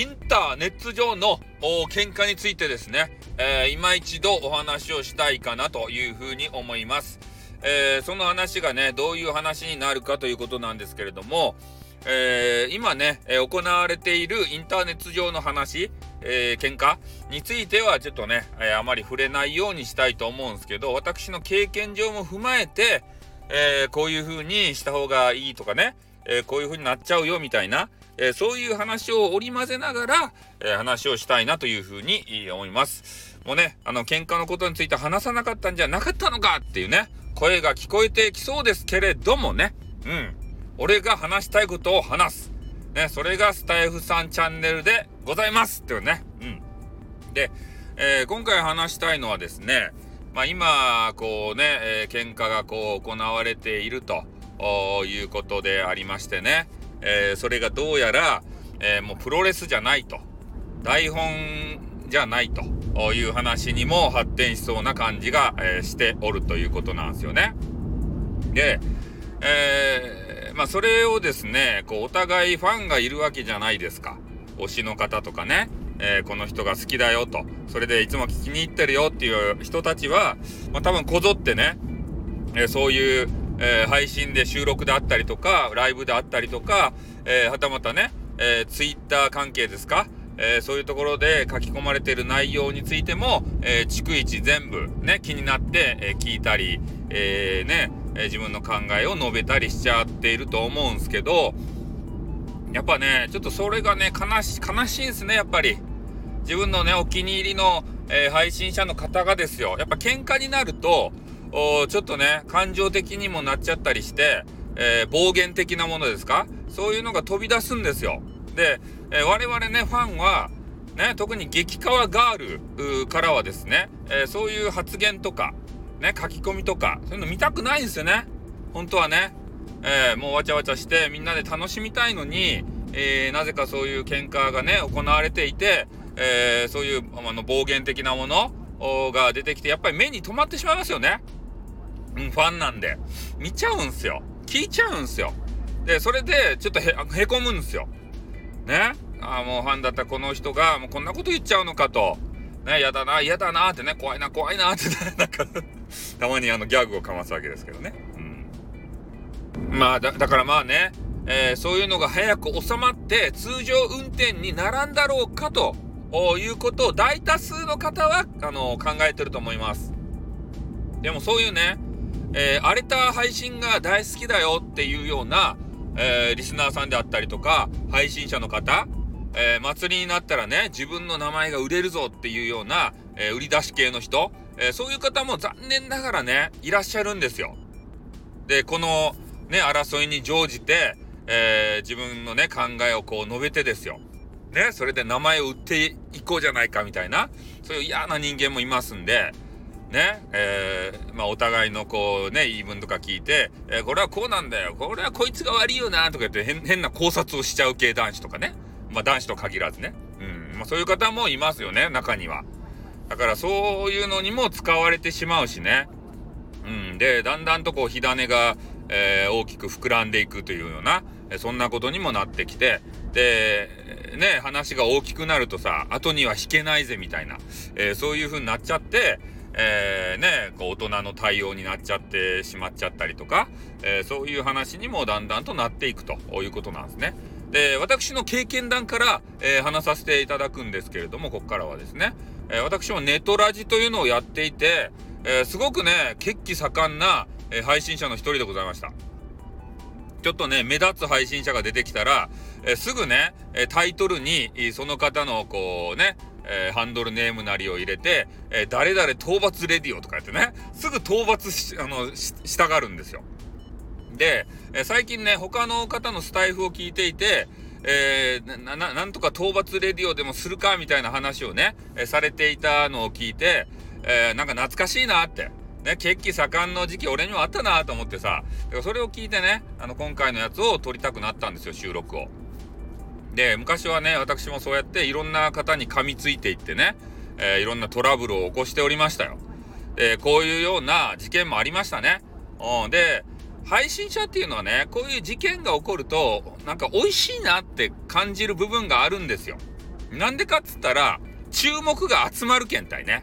インターネット上の喧嘩についてですね、えー、今一度お話をしたいかなというふうに思います。えー、その話がね、どういう話になるかということなんですけれども、えー、今ね、え行われているインターネット上の話、えー、喧嘩についてはちょっとね、えあまり触れないようにしたいと思うんですけど、私の経験上も踏まえて、えこういう風にした方がいいとかね、えこういう風になっちゃうよみたいな、えそういう話を織り交ぜながら、え話をしたいなという風に思います。もうね、あの、喧嘩のことについて話さなかったんじゃなかったのかっていうね、声が聞こえてきそうですけれどもね、うん。俺が話したいことを話す。ね、それがスタイフさんチャンネルでございますっていうね。うん。で、えー、今回話したいのはですね、まあ今、こうね、えー、喧嘩がこう行われているということでありましてね、えー、それがどうやら、えー、もうプロレスじゃないと、台本じゃないという話にも発展しそうな感じが、えー、しておるということなんですよね。で、えー、まあそれをですね、こうお互いファンがいるわけじゃないですか。推しの方とかね、えー、この人が好きだよと、それでいつも聞きに行ってるよっていう人たちは、まあ多分こぞってね、えそういうえー、配信で収録であったりとか、ライブであったりとか、えー、はたまたね、えー、ツイッター関係ですか、えー、そういうところで書き込まれている内容についても、え、逐一全部ね、気になって、え、聞いたり、え、ね、え、自分の考えを述べたりしちゃっていると思うんですけど、やっぱね、ちょっとそれがね、悲し、悲しいんですね、やっぱり。自分のね、お気に入りの、え、配信者の方がですよ。やっぱ喧嘩になると、ちょっとね、感情的にもなっちゃったりして、えー、暴言的なものですか？そういうのが飛び出すんですよ。で、えー、我々ね、ファンは、ね、特に激川ガールからはですね、えー、そういう発言とか、ね、書き込みとか、そういうの見たくないんですよね。本当はね。えもうわちゃわちゃしてみんなで楽しみたいのに、えなぜかそういう喧嘩がね、行われていて、えそういうあの暴言的なものが出てきて、やっぱり目に留まってしまいますよね。うん、ファンなんで、見ちゃうんすよ。聞いちゃうんすよ。で、それで、ちょっとへ、へこむんすよ。ね？あ、もうファンだったこの人が、もうこんなこと言っちゃうのかと。ね、やだな、嫌だなってね、怖いな、怖いなってね、なんかたまにあのギャグをかますわけですけどね。うん。まあ、だ、だからまあね、えー、そういうのが早く収まって、通常運転にならんだろうかということを大多数の方は、あの、考えてると思います。でもそういうね、えー、荒れた配信が大好きだよっていうような、えー、リスナーさんであったりとか、配信者の方、えー、祭りになったらね、自分の名前が売れるぞっていうような、え売り出し系の人、えそういう方も残念ながらね、いらっしゃるんですよ。で、このね、争いに乗じて、え自分のね、考えをこう述べてですよ。ね、それで名前を売っていこうじゃないかみたいな、そういう嫌な人間もいますんで、ね、え、お互いのこうね、言い分とか聞いて、えー、これはこうなんだよ、これはこいつが悪いよな、とか言って変変な考察をしちゃう系男子とかね。まあ、男子と限らずね。うん。まあ、そういう方もいますよね、中には。だからそういうのにも使われてしまうしね。うん。で、だんだんとこう火種が、えー、大きく膨らんでいくというような、そんなことにもなってきて、で、ね、話が大きくなるとさ、後には引けないぜみたいな、えー、そういう風になっちゃって、えー、ね、こう大人の対応になっちゃってしまっちゃったりとか、えー、そういう話にもだんだんとなっていくということなんですね。で、私の経験談から、えー、話させていただくんですけれども、ここからはですね、え、私もネトラジというのをやっていて、え、すごくね、血気盛んな、え配信者の一人でございました。ちょっとね、目立つ配信者が出てきたら、えすぐね、タイトルに、その方の、こうね、えー、ハンドルネームなりを入れて、えー、誰々討伐レディオとかやってね、すぐ討伐し、あの、し、したがるんですよ。で、えー、最近ね、他の方のスタイフを聞いていて、えー、な、な、なんとか討伐レディオでもするかみたいな話をね、えー、されていたのを聞いて、えー、なんか懐かしいなって。ね、血気盛んの時期俺にもあったなと思ってさ、それを聞いてね、あの、今回のやつを撮りたくなったんですよ、収録を。で、昔はね、私もそうやっていろんな方に噛みついていってね、えー、いろんなトラブルを起こしておりましたよ。で、こういうような事件もありましたね。うん、で、配信者っていうのはね、こういう事件が起こると、なんか美味しいなって感じる部分があるんですよ。なんでかっつったら、注目が集まるけんたいね。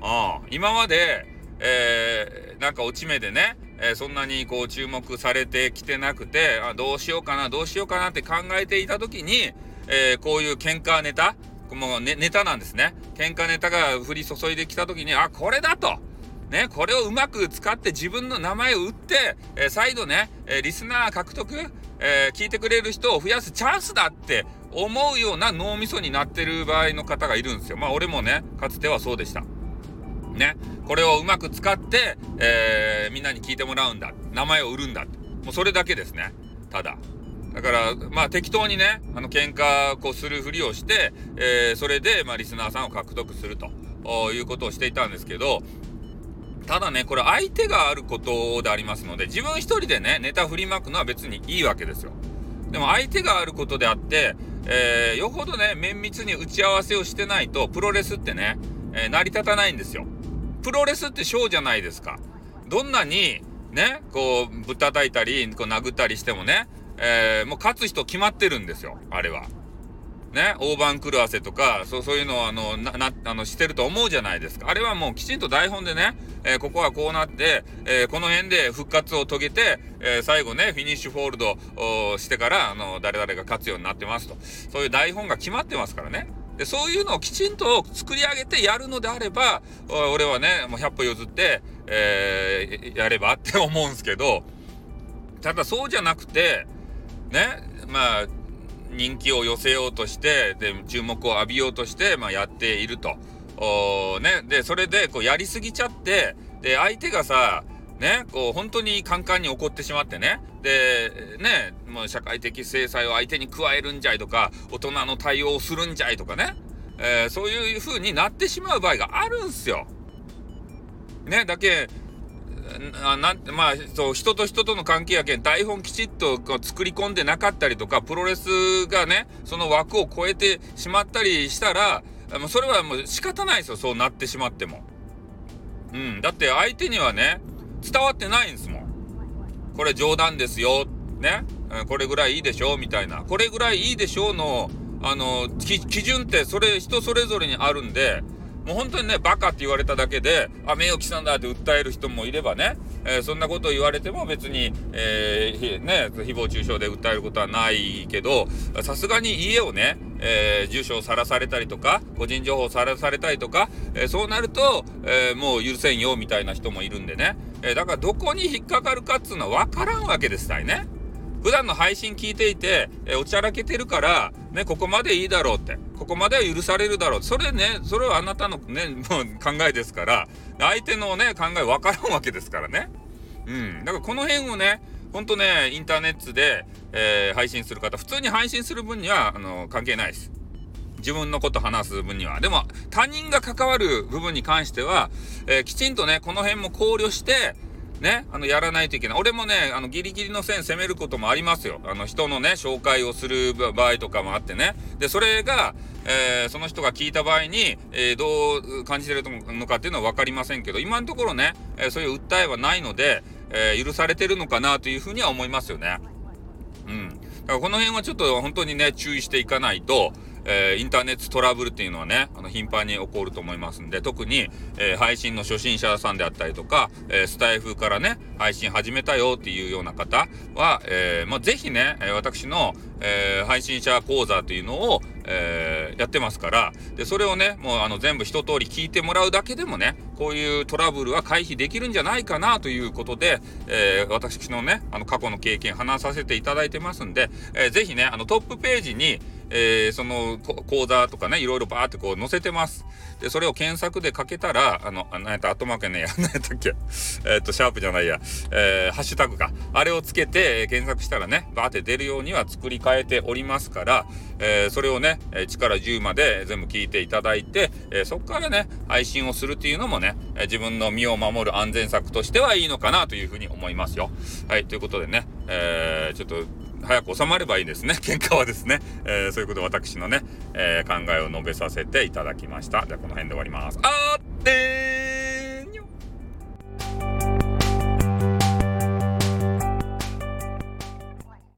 ああ、今まで、えー、なんか落ち目でね、えー、そんなにこう注目されてきてなくて、あどうしようかな、どうしようかなって考えていた時に、えー、こういう喧嘩ネタ、もうネネタなんですね。喧嘩ネタが降り注いできた時に、あ、これだと。ね、これをうまく使って自分の名前を打って、えー、再度ね、え、リスナー獲得、え、聞いてくれる人を増やすチャンスだって思うような脳みそになってる場合の方がいるんですよ。まあ俺もね、かつてはそうでした。ね、これをうまく使って、えみんなに聞いてもらうんだ。名前を売るんだ。もうそれだけですね。ただ。だから、まあ適当にね、あの喧嘩こうするふりをして、えそれで、まあリスナーさんを獲得するということをしていたんですけど、ただね、これ相手があることでありますので、自分一人でね、ネタ振りまくのは別にいいわけですよ。でも相手があることであって、えー、よほどね、綿密に打ち合わせをしてないと、プロレスってね、えー、成り立たないんですよ。プロレスってショーじゃないですか。どんなに、ね、こう、ぶったたいたり、こう殴ったりしてもね、えー、もう勝つ人決まってるんですよ、あれは。ね、大盤狂わせとか、そう、そういうのを、あの、な、な、あの、してると思うじゃないですか。あれはもうきちんと台本でね、えー、ここはこうなって、えー、この辺で復活を遂げて、えー、最後ね、フィニッシュフォールドをしてから、あの、誰々が勝つようになってますと。そういう台本が決まってますからね。で、そういうのをきちんと作り上げてやるのであれば、俺はね、もう100歩譲って、えやればって思うんですけど、ただそうじゃなくて、ね、まあ、人気を寄せようとして、で、注目を浴びようとして、まあ、やっていると。おね、で、それで、こう、やりすぎちゃって、で、相手がさ、ね、こう、本当にカンカンに怒ってしまってね。で、ね、もう社会的制裁を相手に加えるんじゃいとか、大人の対応をするんじゃいとかね。えー、そういう風になってしまう場合があるんすよ。ね、だけ、あなまあそう人と人との関係やけん台本きちっと作り込んでなかったりとかプロレスがねその枠を超えてしまったりしたらもうそれはもう仕方ないですよそうなってしまっても。うん、だって相手にはね伝わってないんですもん。これ冗談ですよ。ね？これぐらいいいでしょ？みたいな。これぐらいいいでしょうの、あの、基準ってそれ人それぞれにあるんで、もう本当にね、バカって言われただけで、あ、名誉毀損だって訴える人もいればね、えー、そんなことを言われても別に、えー、ね、誹謗中傷で訴えることはないけど、さすがに家をね、えー、住所をさらされたりとか、個人情報をさらされたりとか、え、そうなると、え、もう許せんよみたいな人もいるんでね。えだからどこに引っかかるかっつうのは分からんわけですたいね。普段の配信聞いていて、えおちゃらけてるから、ね、ここまでいいだろうって。ここまでは許されるだろう。それね、それはあなたのね、もう考えですから、相手のね、考え分からんわけですからね。うん。だからこの辺をね、ほんとね、インターネットで、えー、配信する方、普通に配信する分には、あの、関係ないです。自分のこと話す分には。でも、他人が関わる部分に関しては、えー、きちんとね、この辺も考慮して、ね、あの、やらないといけない。俺もね、あの、ギリギリの線攻めることもありますよ。あの、人のね、紹介をする場合とかもあってね。で、それが、えー、その人が聞いた場合に、えー、どう感じてるのかっていうのは分かりませんけど、今のところね、えー、そういう訴えはないので、え許されてるのかなというふうには思いますよね。うん。だからこの辺はちょっと本当にね、注意していかないと、えー、インターネットトラブルっていうのはね、あの、頻繁に起こると思いますんで、特に、えー、配信の初心者さんであったりとか、えー、スタイフからね、配信始めたよっていうような方は、えー、まあ、ぜひね、私の、え配信者講座というのを、えやってますから、で、それをね、もうあの、全部一通り聞いてもらうだけでもね、こういうトラブルは回避できるんじゃないかなということで、え私のね、あの、過去の経験話させていただいてますんで、えー、ぜひね、あの、トップページに、えー、その講座とかね、いろいろバーってこう載せてます。で、それを検索でかけたら、あの、なんやった、後負けねや、なんやったっけ、えっ、と、シャープじゃないや、えー、ハッシュタグか。あれをつけて、えー、検索したらね、バーって出るようには作り変えておりますから、えー、それをね、1から10まで全部聞いていただいて、えー、そこからね、配信をするっていうのもね、え自分の身を守る安全策としてはいいのかなというふうに思いますよ。はい、ということでね、えー、ちょっと、早く収まればいいですね。喧嘩はですね。えー、そういうことで私のね、えー、考えを述べさせていただきました。じゃあこの辺で終わります。あーってー